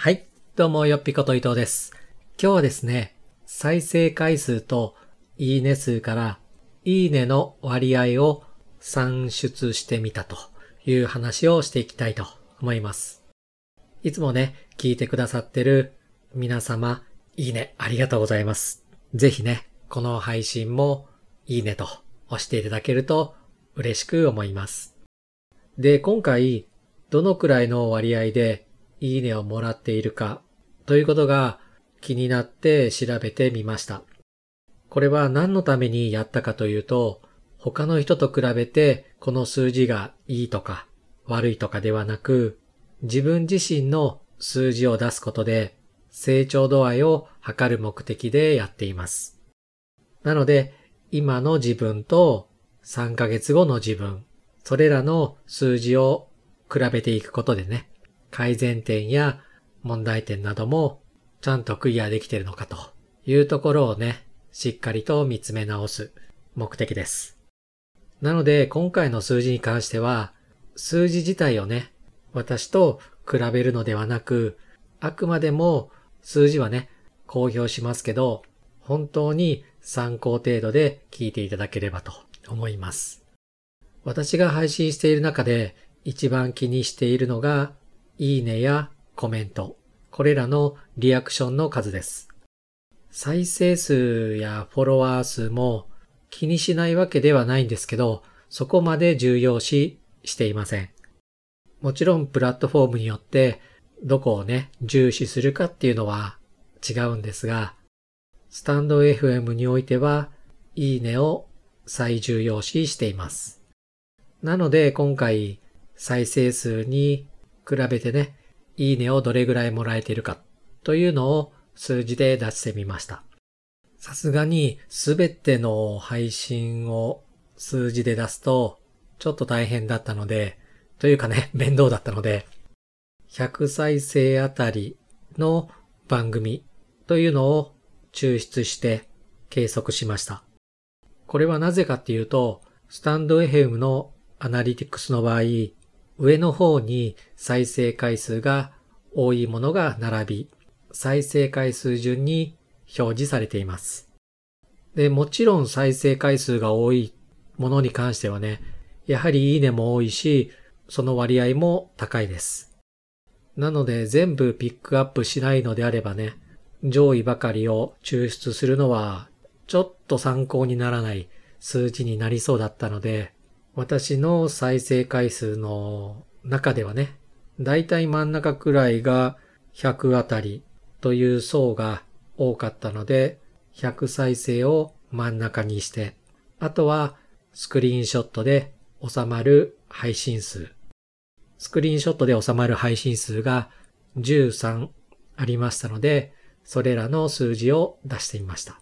はい。どうも、よっぴこと伊藤です。今日はですね、再生回数といいね数からいいねの割合を算出してみたという話をしていきたいと思います。いつもね、聞いてくださってる皆様、いいねありがとうございます。ぜひね、この配信もいいねと押していただけると嬉しく思います。で、今回、どのくらいの割合でいいねをもらっているかということが気になって調べてみました。これは何のためにやったかというと、他の人と比べてこの数字がいいとか悪いとかではなく、自分自身の数字を出すことで成長度合いを測る目的でやっています。なので、今の自分と3ヶ月後の自分、それらの数字を比べていくことでね、改善点や問題点などもちゃんとクリアできてるのかというところをね、しっかりと見つめ直す目的です。なので今回の数字に関しては、数字自体をね、私と比べるのではなく、あくまでも数字はね、公表しますけど、本当に参考程度で聞いていただければと思います。私が配信している中で一番気にしているのがいいねやコメント、これらのリアクションの数です。再生数やフォロワー数も気にしないわけではないんですけど、そこまで重要視していません。もちろんプラットフォームによってどこをね、重視するかっていうのは違うんですが、スタンド FM においては、いいねを最重要視しています。なので今回再生数に比べてね、いいねをどれぐらいもらえているかというのを数字で出してみました。さすがにすべての配信を数字で出すとちょっと大変だったので、というかね、面倒だったので、100再生あたりの番組というのを抽出して計測しました。これはなぜかっていうと、スタンド FM のアナリティクスの場合、上の方に再生回数が多いものが並び、再生回数順に表示されています。で、もちろん再生回数が多いものに関してはね、やはりいいねも多いし、その割合も高いです。なので全部ピックアップしないのであればね、上位ばかりを抽出するのはちょっと参考にならない数字になりそうだったので、私の再生回数の中ではね、だいたい真ん中くらいが100あたりという層が多かったので、100再生を真ん中にして、あとはスクリーンショットで収まる配信数。スクリーンショットで収まる配信数が13ありましたので、それらの数字を出してみました。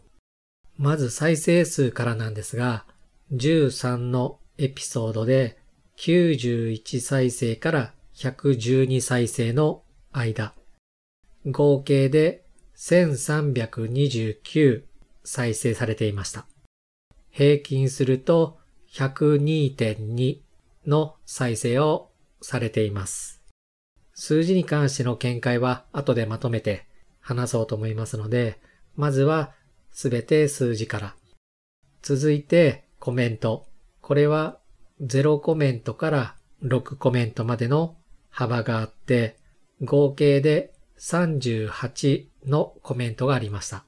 まず再生数からなんですが、13のエピソードで91再生から112再生の間、合計で1329再生されていました。平均すると102.2の再生をされています。数字に関しての見解は後でまとめて話そうと思いますので、まずはすべて数字から。続いてコメント。これは0コメントから6コメントまでの幅があって、合計で38のコメントがありました。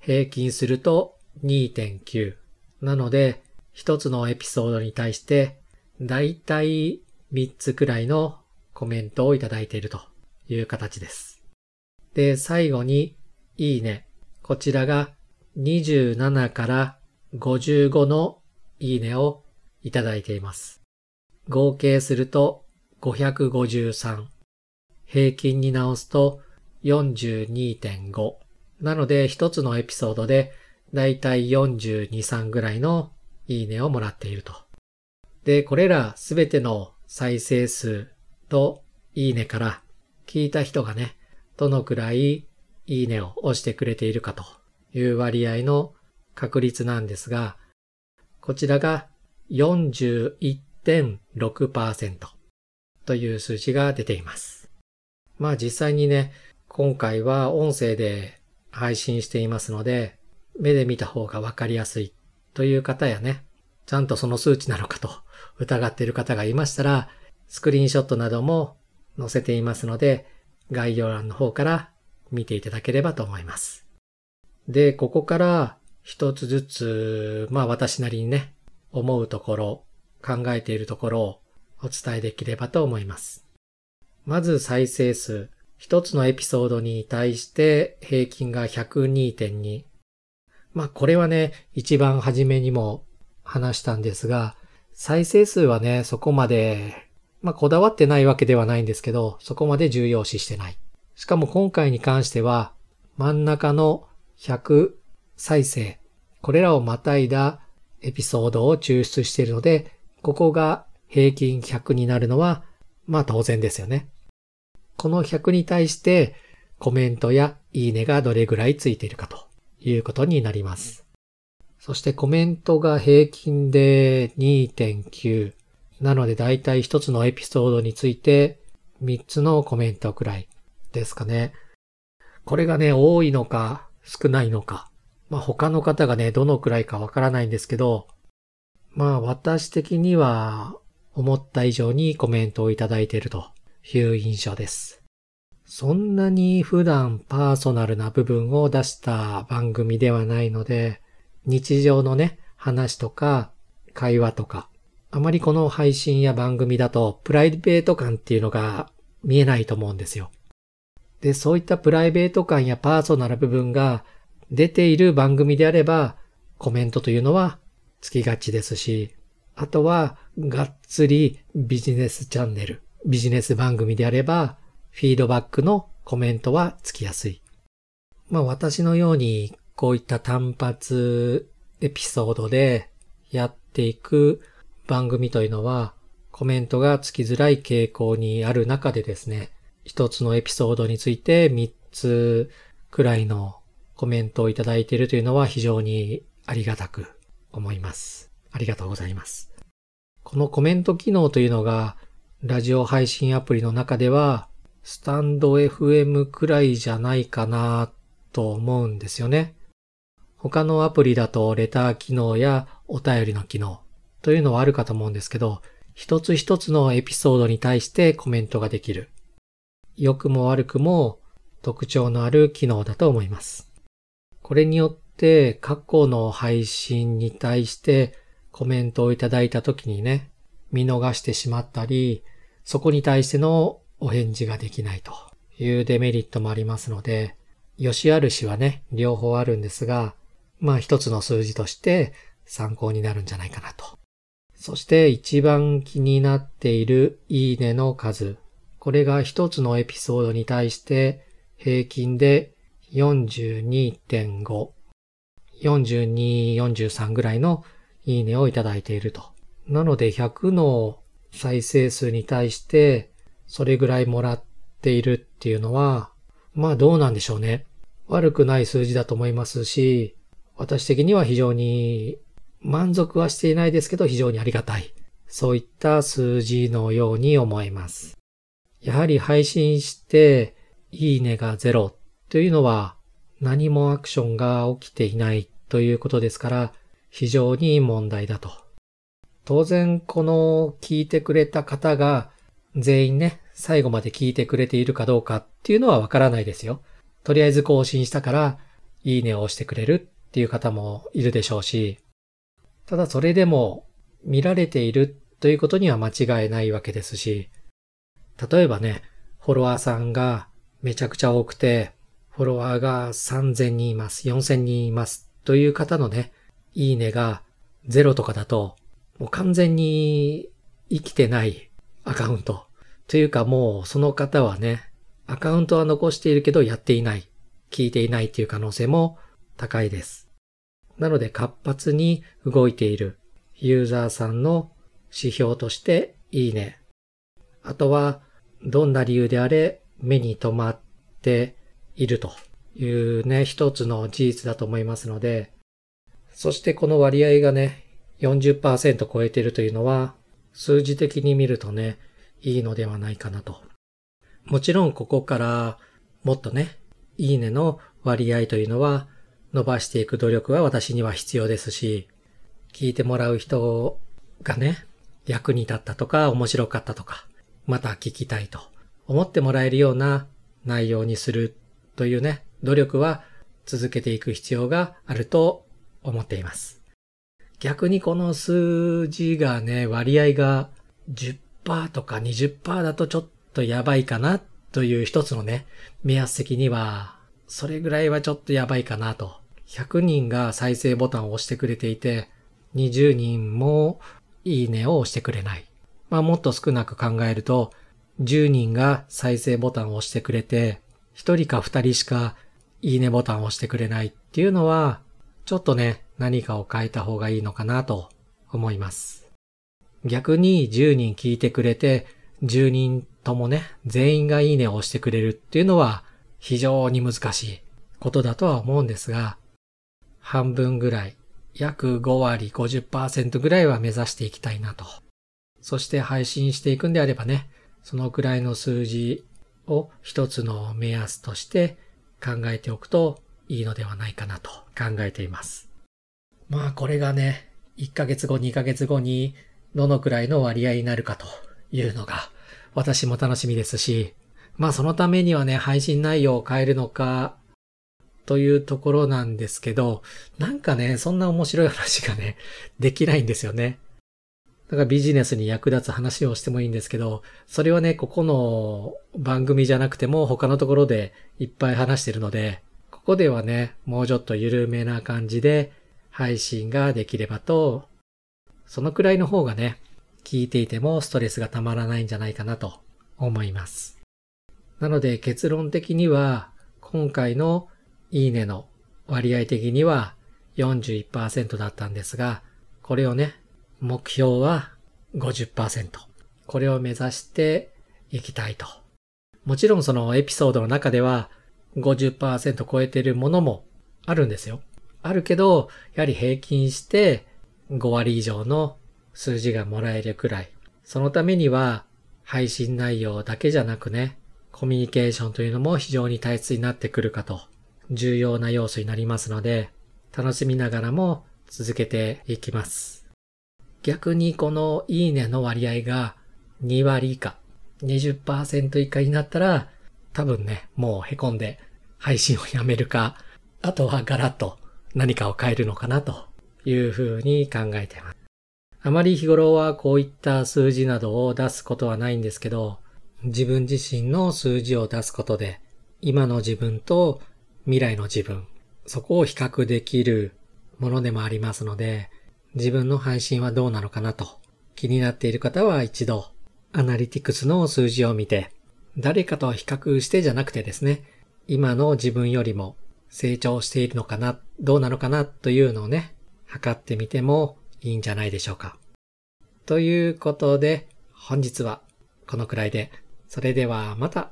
平均すると2.9。なので、一つのエピソードに対して、だいたい3つくらいのコメントをいただいているという形です。で、最後に、いいね。こちらが27から55のいいねをいただいています。合計すると553。平均に直すと42.5。なので一つのエピソードでだいたい42、3ぐらいのいいねをもらっていると。で、これらすべての再生数といいねから聞いた人がね、どのくらいいいねを押してくれているかという割合の確率なんですが、こちらが41.6%という数字が出ています。まあ実際にね、今回は音声で配信していますので、目で見た方がわかりやすいという方やね、ちゃんとその数値なのかと 疑っている方がいましたら、スクリーンショットなども載せていますので、概要欄の方から見ていただければと思います。で、ここから一つずつ、まあ私なりにね、思うところ、考えているところをお伝えできればと思います。まず再生数。一つのエピソードに対して平均が102.2。まあこれはね、一番初めにも話したんですが、再生数はね、そこまで、まあこだわってないわけではないんですけど、そこまで重要視してない。しかも今回に関しては、真ん中の100再生、これらをまたいだエピソードを抽出しているので、ここが平均100になるのは、まあ当然ですよね。この100に対してコメントやいいねがどれぐらいついているかということになります。そしてコメントが平均で2.9なのでだいたい1つのエピソードについて3つのコメントくらいですかね。これがね、多いのか少ないのか。まあ他の方がね、どのくらいかわからないんですけど、まあ私的には思った以上にコメントをいただいているという印象です。そんなに普段パーソナルな部分を出した番組ではないので、日常のね、話とか会話とか、あまりこの配信や番組だとプライベート感っていうのが見えないと思うんですよ。で、そういったプライベート感やパーソナル部分が出ている番組であれば、コメントというのはつきがちですし、あとは、がっつりビジネスチャンネル、ビジネス番組であれば、フィードバックのコメントはつきやすい。まあ私のように、こういった単発エピソードでやっていく番組というのは、コメントがつきづらい傾向にある中でですね、一つのエピソードについて三つくらいのコメントをいただいているというのは非常にありがたく思います。ありがとうございます。このコメント機能というのが、ラジオ配信アプリの中では、スタンド FM くらいじゃないかなと思うんですよね。他のアプリだとレター機能やお便りの機能というのはあるかと思うんですけど、一つ一つのエピソードに対してコメントができる。良くも悪くも特徴のある機能だと思います。これによって過去の配信に対してコメントをいただいた時にね、見逃してしまったり、そこに対してのお返事ができないというデメリットもありますので、良し悪しはね、両方あるんですが、まあ一つの数字として参考になるんじゃないかなと。そして一番気になっているいいねの数。これが一つのエピソードに対して平均で42.5、42、43ぐらいのいいねをいただいていると。なので100の再生数に対してそれぐらいもらっているっていうのは、まあどうなんでしょうね。悪くない数字だと思いますし、私的には非常に満足はしていないですけど非常にありがたい。そういった数字のように思います。やはり配信していいねがゼロというのは何もアクションが起きていないということですから非常に問題だと。当然この聞いてくれた方が全員ね、最後まで聞いてくれているかどうかっていうのはわからないですよ。とりあえず更新したからいいねを押してくれるっていう方もいるでしょうし、ただそれでも見られているということには間違いないわけですし、例えばね、フォロワーさんがめちゃくちゃ多くて、フォロワーが3000人います、4000人いますという方のね、いいねがゼロとかだと、もう完全に生きてないアカウント。というかもうその方はね、アカウントは残しているけどやっていない、聞いていないっていう可能性も高いです。なので活発に動いているユーザーさんの指標としていいね。あとはどんな理由であれ目に留まっているというね、一つの事実だと思いますので、そしてこの割合がね、40%超えているというのは、数字的に見るとね、いいのではないかなと。もちろんここからもっとね、いいねの割合というのは伸ばしていく努力は私には必要ですし、聞いてもらう人がね、役に立ったとか面白かったとか、また聞きたいと思ってもらえるような内容にするというね、努力は続けていく必要があると思っています。逆にこの数字がね、割合が10%とか20%だとちょっとやばいかなという一つのね、目安的には、それぐらいはちょっとやばいかなと。100人が再生ボタンを押してくれていて、20人もいいねを押してくれない。まあもっと少なく考えると、10人が再生ボタンを押してくれて、1人か2人しかいいねボタンを押してくれないっていうのは、ちょっとね、何かを変えた方がいいのかなと思います。逆に10人聞いてくれて、10人ともね、全員がいいねを押してくれるっていうのは非常に難しいことだとは思うんですが、半分ぐらい、約5割50%ぐらいは目指していきたいなと。そして配信していくんであればね、そのくらいの数字を一つの目安として考えておくといいのではないかなと考えています。まあこれがね、1ヶ月後、2ヶ月後にどのくらいの割合になるかというのが私も楽しみですし、まあそのためにはね、配信内容を変えるのかというところなんですけど、なんかね、そんな面白い話がね、できないんですよね。だかビジネスに役立つ話をしてもいいんですけど、それはね、ここの番組じゃなくても他のところでいっぱい話してるので、ここではね、もうちょっと緩めな感じで配信ができればと、そのくらいの方がね、聞いていてもストレスがたまらないんじゃないかなと思います。なので結論的には、今回のいいねの割合的には41%だったんですが、これをね、目標は50%。これを目指していきたいと。もちろんそのエピソードの中では50%超えてるものもあるんですよ。あるけど、やはり平均して5割以上の数字がもらえるくらい。そのためには配信内容だけじゃなくね、コミュニケーションというのも非常に大切になってくるかと、重要な要素になりますので、楽しみながらも続けていきます。逆にこのいいねの割合が2割以下、20%以下になったら、多分ね、もう凹んで配信をやめるか、あとはガラッと何かを変えるのかなというふうに考えています。あまり日頃はこういった数字などを出すことはないんですけど、自分自身の数字を出すことで、今の自分と未来の自分、そこを比較できるものでもありますので、自分の配信はどうなのかなと。気になっている方は一度アナリティクスの数字を見て誰かと比較してじゃなくてですね、今の自分よりも成長しているのかな、どうなのかなというのをね、測ってみてもいいんじゃないでしょうか。ということで、本日はこのくらいで、それではまた。